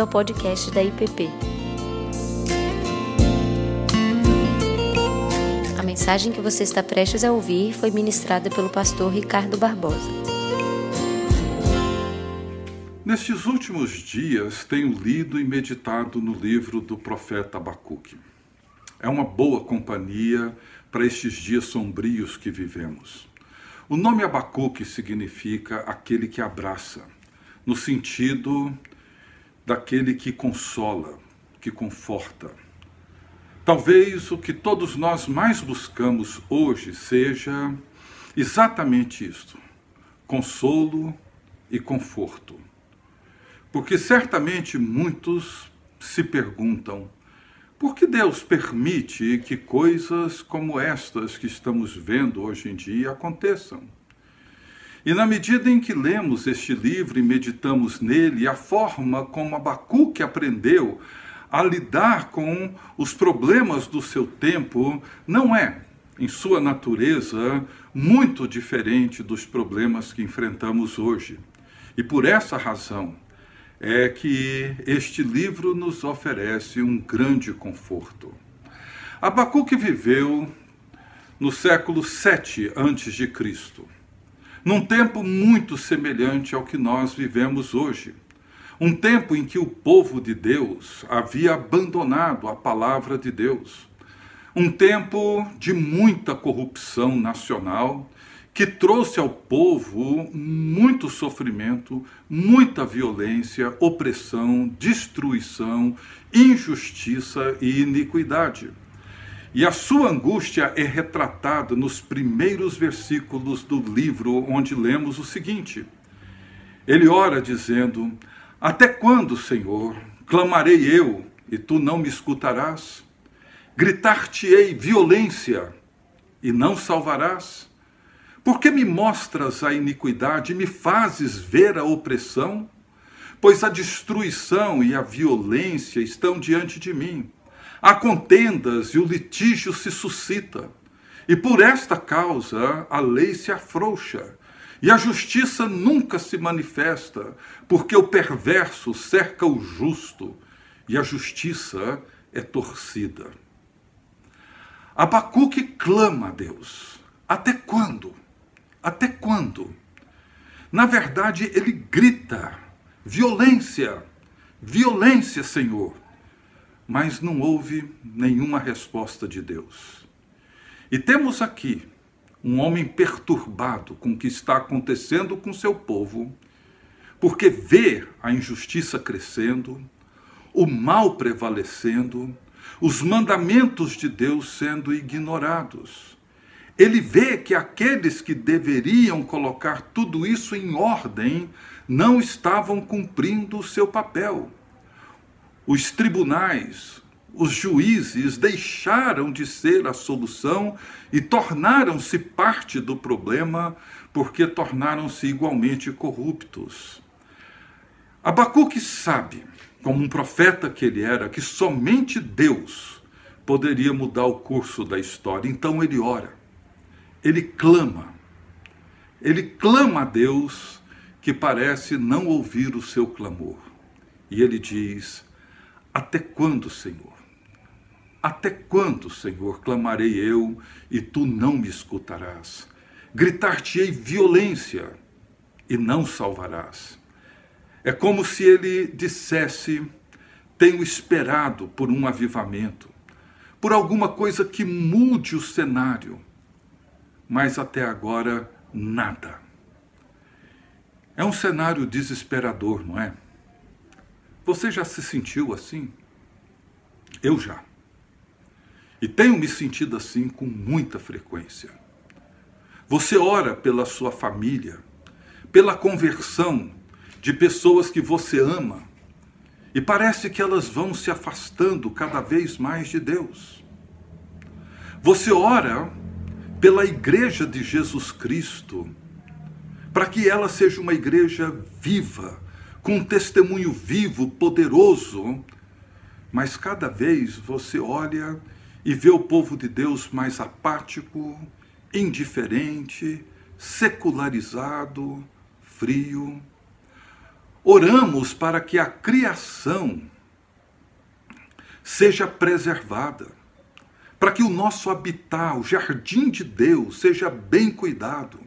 bem-vindo ao podcast da IPP. A mensagem que você está prestes a ouvir foi ministrada pelo pastor Ricardo Barbosa. Nestes últimos dias, tenho lido e meditado no livro do profeta Abacuque. É uma boa companhia para estes dias sombrios que vivemos. O nome Abacuque significa aquele que abraça, no sentido daquele que consola, que conforta. Talvez o que todos nós mais buscamos hoje seja exatamente isto: consolo e conforto. Porque certamente muitos se perguntam por que Deus permite que coisas como estas que estamos vendo hoje em dia aconteçam? E na medida em que lemos este livro e meditamos nele, a forma como Abacuque aprendeu a lidar com os problemas do seu tempo não é, em sua natureza, muito diferente dos problemas que enfrentamos hoje. E por essa razão é que este livro nos oferece um grande conforto. Abacuque viveu no século 7 antes de Cristo num tempo muito semelhante ao que nós vivemos hoje. Um tempo em que o povo de Deus havia abandonado a palavra de Deus. Um tempo de muita corrupção nacional que trouxe ao povo muito sofrimento, muita violência, opressão, destruição, injustiça e iniquidade. E a sua angústia é retratada nos primeiros versículos do livro, onde lemos o seguinte: Ele ora dizendo: Até quando, Senhor, clamarei eu e tu não me escutarás? Gritar-te-ei violência e não salvarás? Por que me mostras a iniquidade e me fazes ver a opressão? Pois a destruição e a violência estão diante de mim há contendas e o litígio se suscita. E por esta causa a lei se afrouxa e a justiça nunca se manifesta, porque o perverso cerca o justo e a justiça é torcida. Abacuque clama a Deus. Até quando? Até quando? Na verdade, ele grita: violência, violência, Senhor mas não houve nenhuma resposta de Deus. E temos aqui um homem perturbado com o que está acontecendo com seu povo, porque vê a injustiça crescendo, o mal prevalecendo, os mandamentos de Deus sendo ignorados. Ele vê que aqueles que deveriam colocar tudo isso em ordem não estavam cumprindo o seu papel os tribunais, os juízes deixaram de ser a solução e tornaram-se parte do problema porque tornaram-se igualmente corruptos. Abacuque sabe, como um profeta que ele era, que somente Deus poderia mudar o curso da história. Então ele ora, ele clama, ele clama a Deus que parece não ouvir o seu clamor. E ele diz: até quando, Senhor? Até quando, Senhor, clamarei eu e tu não me escutarás? Gritar-te-ei violência e não salvarás. É como se ele dissesse: Tenho esperado por um avivamento, por alguma coisa que mude o cenário, mas até agora nada. É um cenário desesperador, não é? Você já se sentiu assim? Eu já. E tenho me sentido assim com muita frequência. Você ora pela sua família, pela conversão de pessoas que você ama, e parece que elas vão se afastando cada vez mais de Deus. Você ora pela igreja de Jesus Cristo, para que ela seja uma igreja viva, com um testemunho vivo, poderoso, mas cada vez você olha e vê o povo de Deus mais apático, indiferente, secularizado, frio. oramos para que a criação seja preservada, para que o nosso habitat, o jardim de Deus, seja bem cuidado.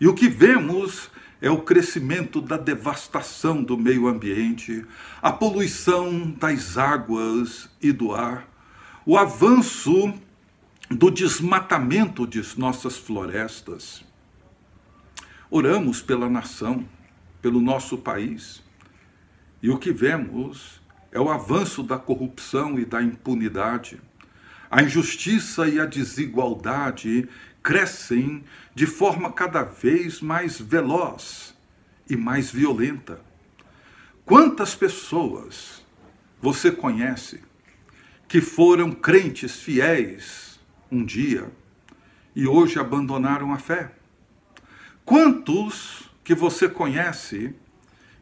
E o que vemos é o crescimento da devastação do meio ambiente, a poluição das águas e do ar, o avanço do desmatamento de nossas florestas. Oramos pela nação, pelo nosso país, e o que vemos é o avanço da corrupção e da impunidade. A injustiça e a desigualdade crescem de forma cada vez mais veloz e mais violenta. Quantas pessoas você conhece que foram crentes fiéis um dia e hoje abandonaram a fé? Quantos que você conhece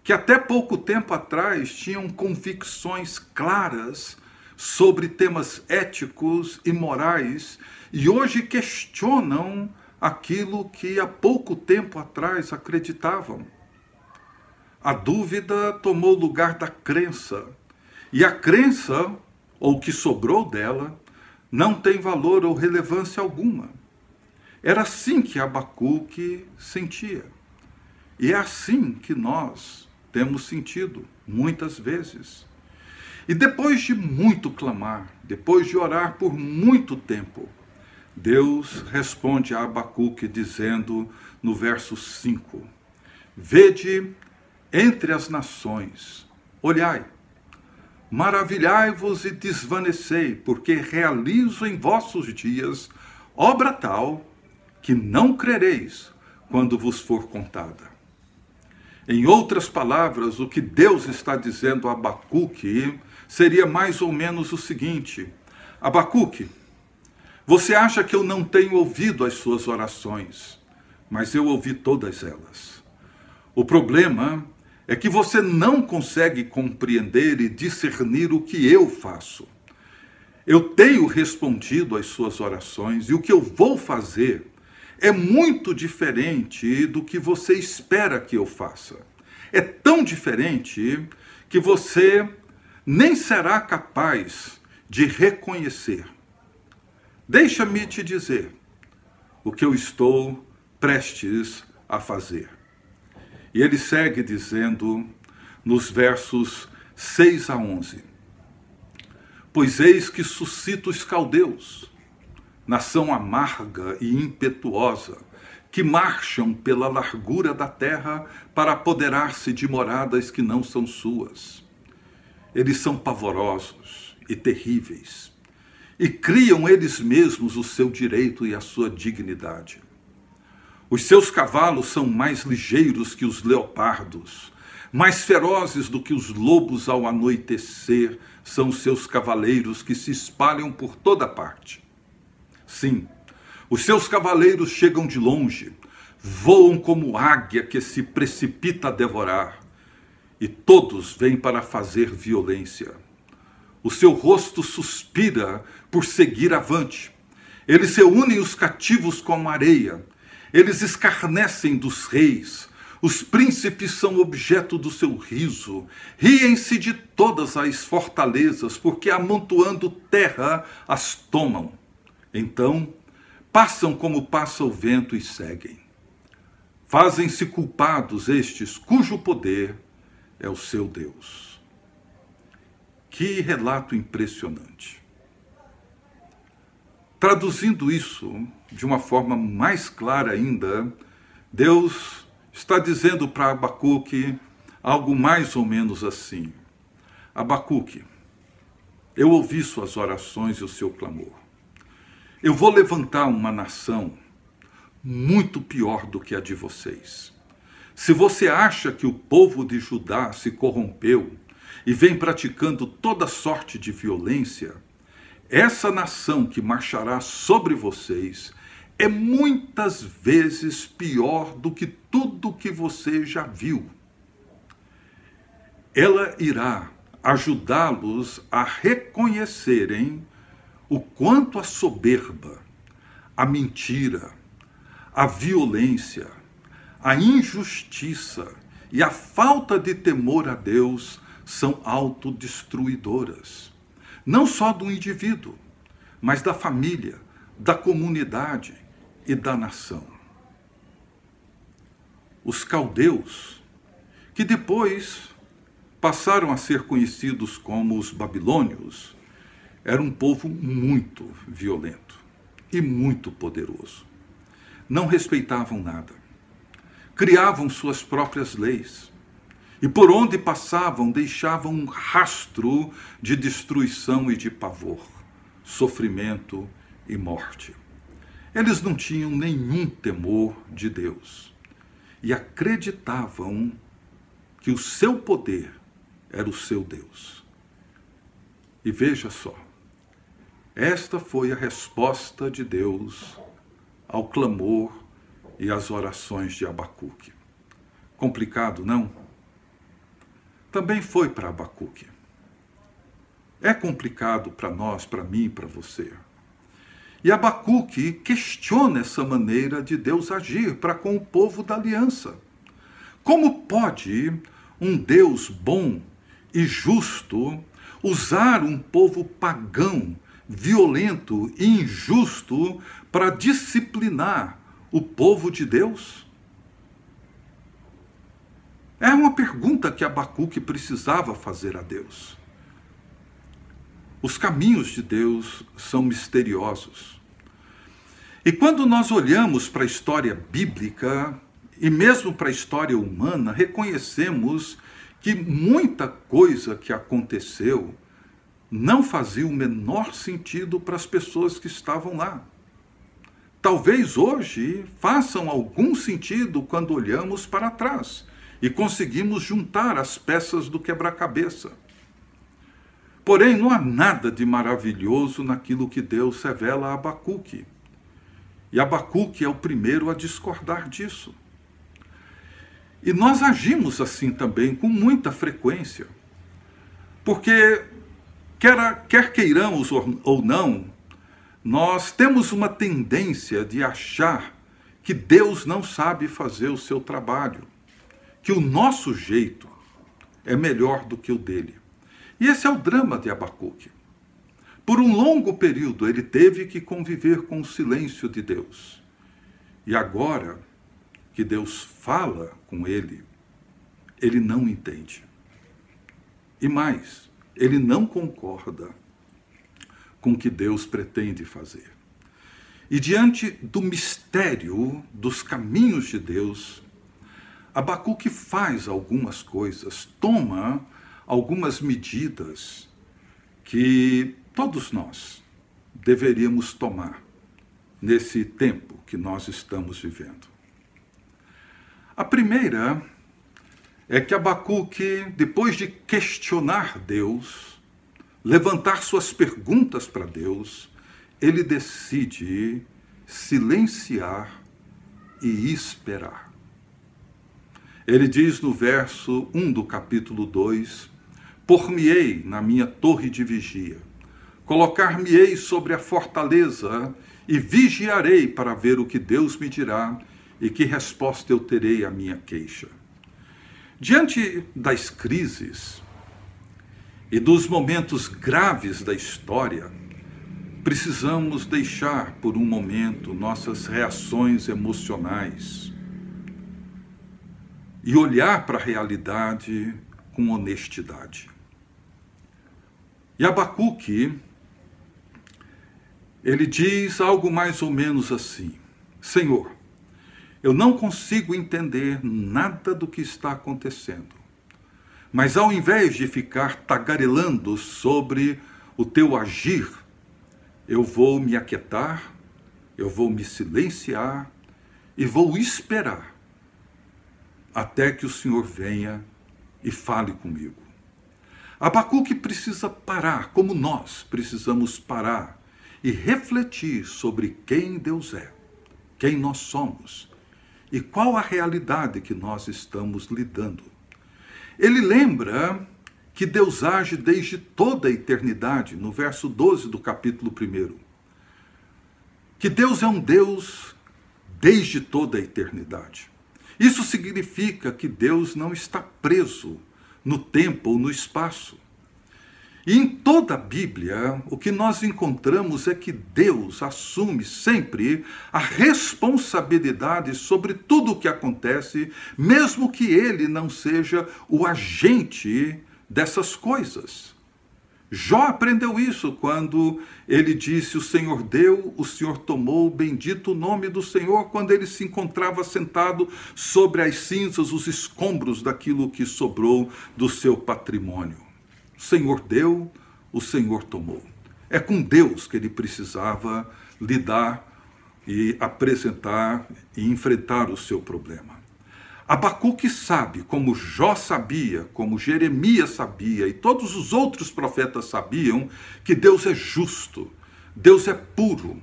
que até pouco tempo atrás tinham convicções claras sobre temas éticos e morais e hoje questionam aquilo que há pouco tempo atrás acreditavam. A dúvida tomou lugar da crença, e a crença, ou o que sobrou dela, não tem valor ou relevância alguma. Era assim que Abacuque sentia. E é assim que nós temos sentido, muitas vezes. E depois de muito clamar, depois de orar por muito tempo, Deus responde a Abacuque dizendo no verso 5: Vede entre as nações, olhai, maravilhai-vos e desvanecei, porque realizo em vossos dias obra tal que não crereis quando vos for contada. Em outras palavras, o que Deus está dizendo a Abacuque seria mais ou menos o seguinte: Abacuque, você acha que eu não tenho ouvido as suas orações, mas eu ouvi todas elas. O problema é que você não consegue compreender e discernir o que eu faço. Eu tenho respondido às suas orações e o que eu vou fazer é muito diferente do que você espera que eu faça. É tão diferente que você nem será capaz de reconhecer. Deixa-me te dizer o que eu estou prestes a fazer. E ele segue dizendo nos versos 6 a 11: Pois eis que suscito os caldeus, nação amarga e impetuosa, que marcham pela largura da terra para apoderar-se de moradas que não são suas. Eles são pavorosos e terríveis e criam eles mesmos o seu direito e a sua dignidade. Os seus cavalos são mais ligeiros que os leopardos, mais ferozes do que os lobos ao anoitecer, são seus cavaleiros que se espalham por toda parte. Sim, os seus cavaleiros chegam de longe, voam como águia que se precipita a devorar, e todos vêm para fazer violência. O seu rosto suspira por seguir avante. Eles reúnem os cativos como areia. Eles escarnecem dos reis. Os príncipes são objeto do seu riso. Riem-se de todas as fortalezas, porque amontoando terra as tomam. Então, passam como passa o vento e seguem. Fazem-se culpados estes cujo poder é o seu Deus. Que relato impressionante. Traduzindo isso de uma forma mais clara ainda, Deus está dizendo para Abacuque algo mais ou menos assim: Abacuque, eu ouvi suas orações e o seu clamor. Eu vou levantar uma nação muito pior do que a de vocês. Se você acha que o povo de Judá se corrompeu, e vem praticando toda sorte de violência, essa nação que marchará sobre vocês é muitas vezes pior do que tudo que você já viu. Ela irá ajudá-los a reconhecerem o quanto a soberba, a mentira, a violência, a injustiça e a falta de temor a Deus são autodestruidoras. Não só do indivíduo, mas da família, da comunidade e da nação. Os caldeus, que depois passaram a ser conhecidos como os babilônios, eram um povo muito violento e muito poderoso. Não respeitavam nada. Criavam suas próprias leis. E por onde passavam, deixavam um rastro de destruição e de pavor, sofrimento e morte. Eles não tinham nenhum temor de Deus e acreditavam que o seu poder era o seu Deus. E veja só, esta foi a resposta de Deus ao clamor e às orações de Abacuque. Complicado, não? Também foi para Abacuque. É complicado para nós, para mim, para você. E Abacuque questiona essa maneira de Deus agir para com o povo da aliança. Como pode um Deus bom e justo usar um povo pagão, violento e injusto para disciplinar o povo de Deus? É uma pergunta que Abacuque precisava fazer a Deus. Os caminhos de Deus são misteriosos. E quando nós olhamos para a história bíblica e mesmo para a história humana, reconhecemos que muita coisa que aconteceu não fazia o menor sentido para as pessoas que estavam lá. Talvez hoje façam algum sentido quando olhamos para trás e conseguimos juntar as peças do quebra-cabeça. Porém, não há nada de maravilhoso naquilo que Deus revela a Abacuque. E Abacuque é o primeiro a discordar disso. E nós agimos assim também com muita frequência. Porque, quer, quer queiramos ou não, nós temos uma tendência de achar que Deus não sabe fazer o seu trabalho, que o nosso jeito é melhor do que o dele. E esse é o drama de Abacuque. Por um longo período ele teve que conviver com o silêncio de Deus. E agora que Deus fala com ele, ele não entende. E mais, ele não concorda com que Deus pretende fazer. E diante do mistério dos caminhos de Deus, Abacuque faz algumas coisas, toma algumas medidas que todos nós deveríamos tomar nesse tempo que nós estamos vivendo. A primeira é que Abacuque, depois de questionar Deus, levantar suas perguntas para Deus, ele decide silenciar e esperar. Ele diz no verso 1 do capítulo 2: Por-me-ei na minha torre de vigia, colocar-me-ei sobre a fortaleza e vigiarei para ver o que Deus me dirá e que resposta eu terei à minha queixa. Diante das crises e dos momentos graves da história, precisamos deixar por um momento nossas reações emocionais e olhar para a realidade com honestidade. E Abacuque, ele diz algo mais ou menos assim: Senhor, eu não consigo entender nada do que está acontecendo. Mas ao invés de ficar tagarelando sobre o teu agir, eu vou me aquietar, eu vou me silenciar e vou esperar até que o Senhor venha e fale comigo. Abacuque precisa parar, como nós precisamos parar e refletir sobre quem Deus é, quem nós somos e qual a realidade que nós estamos lidando. Ele lembra que Deus age desde toda a eternidade, no verso 12 do capítulo 1. Que Deus é um Deus desde toda a eternidade. Isso significa que Deus não está preso no tempo ou no espaço. E em toda a Bíblia, o que nós encontramos é que Deus assume sempre a responsabilidade sobre tudo o que acontece, mesmo que ele não seja o agente dessas coisas. Jó aprendeu isso quando ele disse: O Senhor deu, o Senhor tomou, bendito o nome do Senhor, quando ele se encontrava sentado sobre as cinzas, os escombros daquilo que sobrou do seu patrimônio. O Senhor deu, o Senhor tomou. É com Deus que ele precisava lidar e apresentar e enfrentar o seu problema. Abacuque sabe, como Jó sabia, como Jeremias sabia e todos os outros profetas sabiam, que Deus é justo, Deus é puro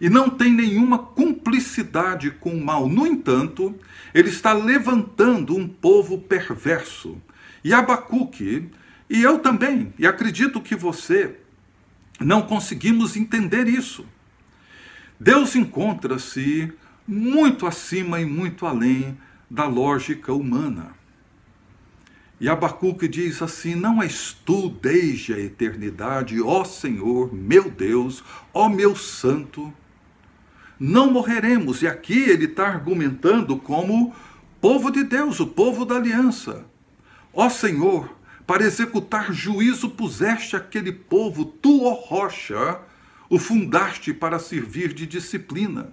e não tem nenhuma cumplicidade com o mal. No entanto, ele está levantando um povo perverso. E Abacuque e eu também, e acredito que você, não conseguimos entender isso. Deus encontra-se muito acima e muito além da lógica humana. E Abacuque diz assim: Não és tu desde a eternidade, ó Senhor, meu Deus, ó meu santo. Não morreremos. E aqui ele está argumentando como povo de Deus, o povo da aliança. Ó Senhor, para executar juízo puseste aquele povo, tu, ó rocha, o fundaste para servir de disciplina.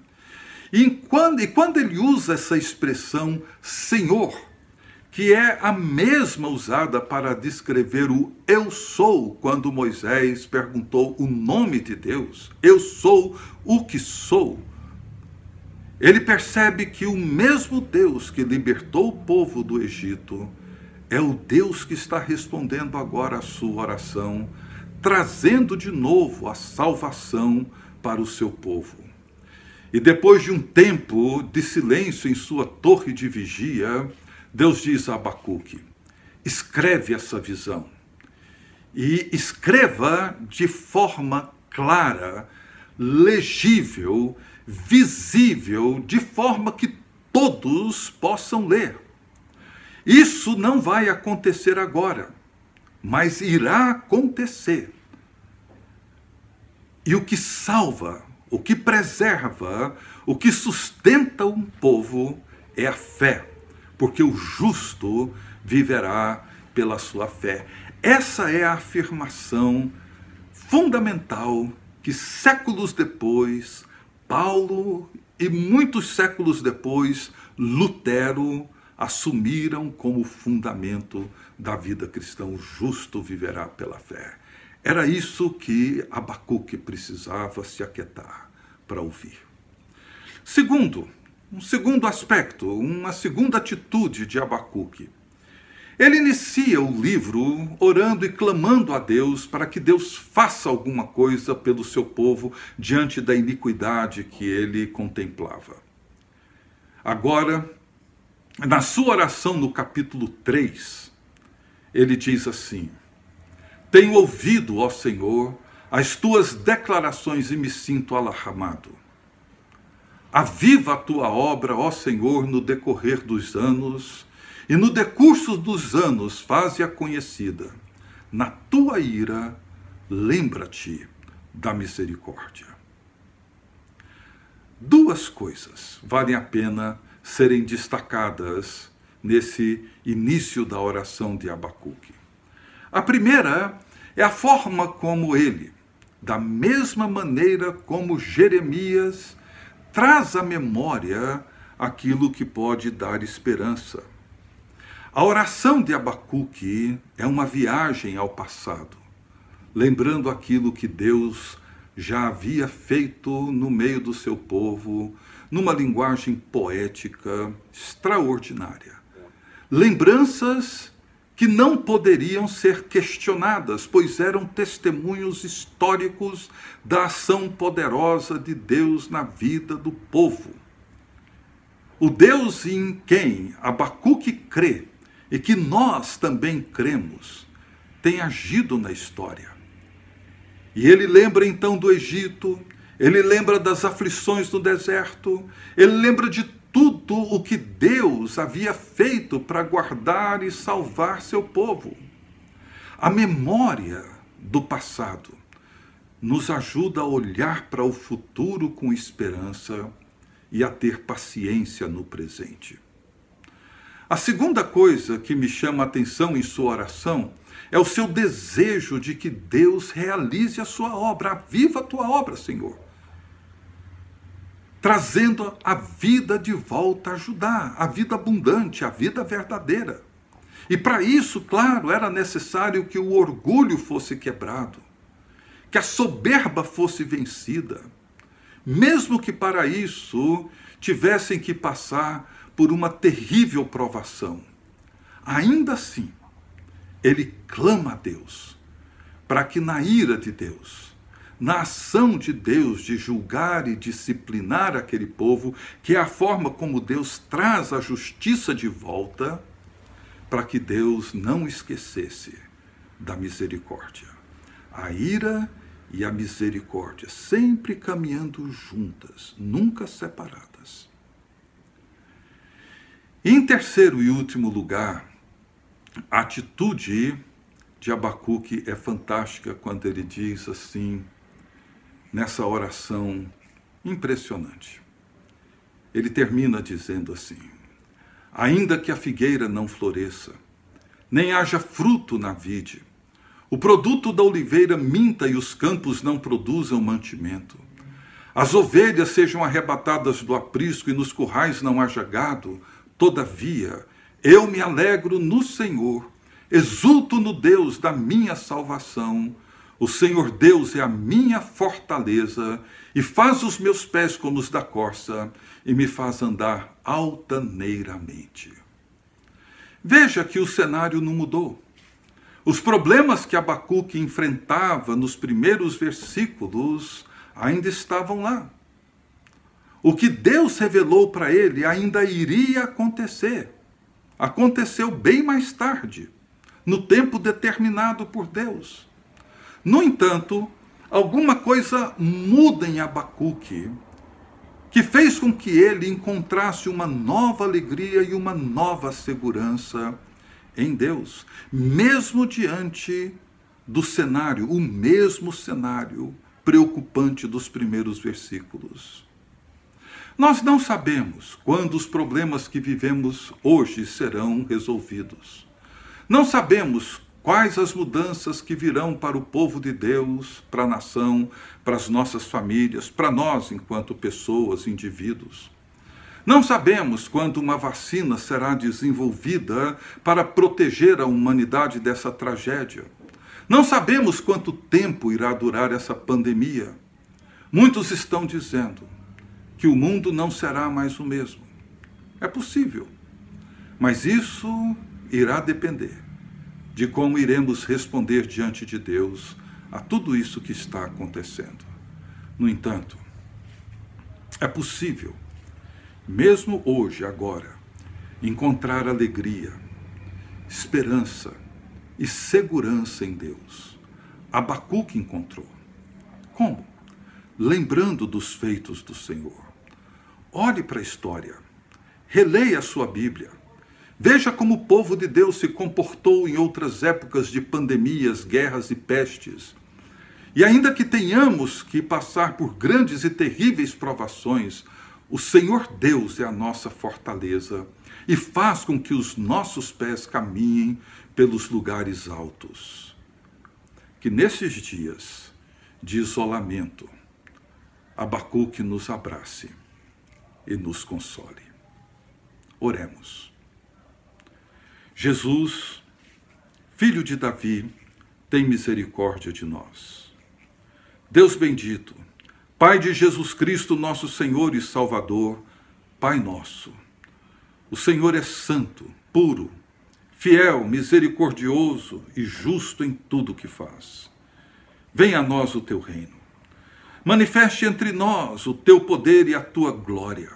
E quando, e quando ele usa essa expressão Senhor, que é a mesma usada para descrever o eu sou, quando Moisés perguntou o nome de Deus, eu sou o que sou. Ele percebe que o mesmo Deus que libertou o povo do Egito é o Deus que está respondendo agora a sua oração, trazendo de novo a salvação para o seu povo. E depois de um tempo de silêncio em sua torre de vigia, Deus diz a Abacuque: escreve essa visão e escreva de forma clara, legível, visível, de forma que todos possam ler. Isso não vai acontecer agora, mas irá acontecer. E o que salva, o que preserva, o que sustenta um povo é a fé, porque o justo viverá pela sua fé. Essa é a afirmação fundamental que séculos depois, Paulo e muitos séculos depois, Lutero assumiram como fundamento da vida cristã: o justo viverá pela fé. Era isso que Abacuque precisava se aquietar para ouvir. Segundo, um segundo aspecto, uma segunda atitude de Abacuque. Ele inicia o livro orando e clamando a Deus para que Deus faça alguma coisa pelo seu povo diante da iniquidade que ele contemplava. Agora, na sua oração no capítulo 3, ele diz assim: Tenho ouvido, ó Senhor, as tuas declarações e me sinto alarmado. Aviva a tua obra, ó Senhor, no decorrer dos anos, e no decurso dos anos faze-a conhecida. Na tua ira, lembra-te da misericórdia. Duas coisas valem a pena serem destacadas nesse início da oração de Abacuque. A primeira é a forma como ele, da mesma maneira como Jeremias, traz à memória aquilo que pode dar esperança. A oração de Abacuque é uma viagem ao passado, lembrando aquilo que Deus já havia feito no meio do seu povo, numa linguagem poética extraordinária. Lembranças que não poderiam ser questionadas, pois eram testemunhos históricos da ação poderosa de Deus na vida do povo. O Deus em quem Abacuque crê e que nós também cremos, tem agido na história. E ele lembra então do Egito, ele lembra das aflições no deserto, ele lembra de tudo o que Deus havia feito para guardar e salvar seu povo. A memória do passado nos ajuda a olhar para o futuro com esperança e a ter paciência no presente. A segunda coisa que me chama a atenção em sua oração é o seu desejo de que Deus realize a sua obra, aviva a tua obra, Senhor. Trazendo a vida de volta a ajudar, a vida abundante, a vida verdadeira. E para isso, claro, era necessário que o orgulho fosse quebrado, que a soberba fosse vencida, mesmo que para isso tivessem que passar por uma terrível provação. Ainda assim, ele clama a Deus para que na ira de Deus, na ação de Deus de julgar e disciplinar aquele povo, que é a forma como Deus traz a justiça de volta, para que Deus não esquecesse da misericórdia. A ira e a misericórdia sempre caminhando juntas, nunca separadas. Em terceiro e último lugar, a atitude de Abacuque é fantástica quando ele diz assim, nessa oração impressionante. Ele termina dizendo assim: Ainda que a figueira não floresça, nem haja fruto na vide, o produto da oliveira minta e os campos não produzam mantimento, as ovelhas sejam arrebatadas do aprisco e nos currais não haja gado, Todavia, eu me alegro no Senhor, exulto no Deus da minha salvação. O Senhor Deus é a minha fortaleza e faz os meus pés como os da corça e me faz andar altaneiramente. Veja que o cenário não mudou. Os problemas que Abacuque enfrentava nos primeiros versículos ainda estavam lá. O que Deus revelou para ele ainda iria acontecer. Aconteceu bem mais tarde, no tempo determinado por Deus. No entanto, alguma coisa muda em Abacuque, que fez com que ele encontrasse uma nova alegria e uma nova segurança em Deus, mesmo diante do cenário, o mesmo cenário preocupante dos primeiros versículos. Nós não sabemos quando os problemas que vivemos hoje serão resolvidos. Não sabemos quais as mudanças que virão para o povo de Deus, para a nação, para as nossas famílias, para nós enquanto pessoas, indivíduos. Não sabemos quando uma vacina será desenvolvida para proteger a humanidade dessa tragédia. Não sabemos quanto tempo irá durar essa pandemia. Muitos estão dizendo: que o mundo não será mais o mesmo. É possível, mas isso irá depender de como iremos responder diante de Deus a tudo isso que está acontecendo. No entanto, é possível, mesmo hoje, agora, encontrar alegria, esperança e segurança em Deus. Abacuque encontrou. Como? Lembrando dos feitos do Senhor. Olhe para a história. Releia a sua Bíblia. Veja como o povo de Deus se comportou em outras épocas de pandemias, guerras e pestes. E ainda que tenhamos que passar por grandes e terríveis provações, o Senhor Deus é a nossa fortaleza e faz com que os nossos pés caminhem pelos lugares altos. Que nesses dias de isolamento, Abacuque nos abrace e nos console. Oremos. Jesus, filho de Davi, tem misericórdia de nós. Deus bendito, Pai de Jesus Cristo, nosso Senhor e Salvador, Pai nosso. O Senhor é santo, puro, fiel, misericordioso e justo em tudo que faz. Venha a nós o teu reino Manifeste entre nós o teu poder e a tua glória.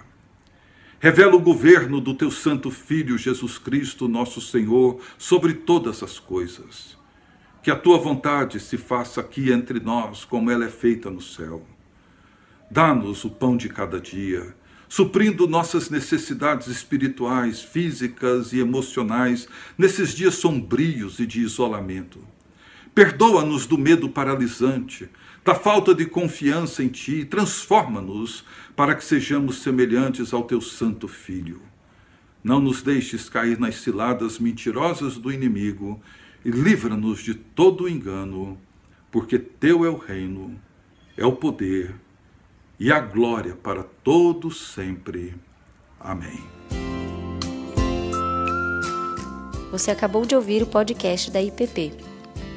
Revela o governo do teu Santo Filho Jesus Cristo, nosso Senhor, sobre todas as coisas. Que a tua vontade se faça aqui entre nós, como ela é feita no céu. Dá-nos o pão de cada dia, suprindo nossas necessidades espirituais, físicas e emocionais nesses dias sombrios e de isolamento. Perdoa-nos do medo paralisante, da falta de confiança em Ti, transforma-nos para que sejamos semelhantes ao Teu Santo Filho. Não nos deixes cair nas ciladas mentirosas do inimigo e livra-nos de todo engano, porque Teu é o reino, é o poder e a glória para todos sempre. Amém. Você acabou de ouvir o podcast da IPP.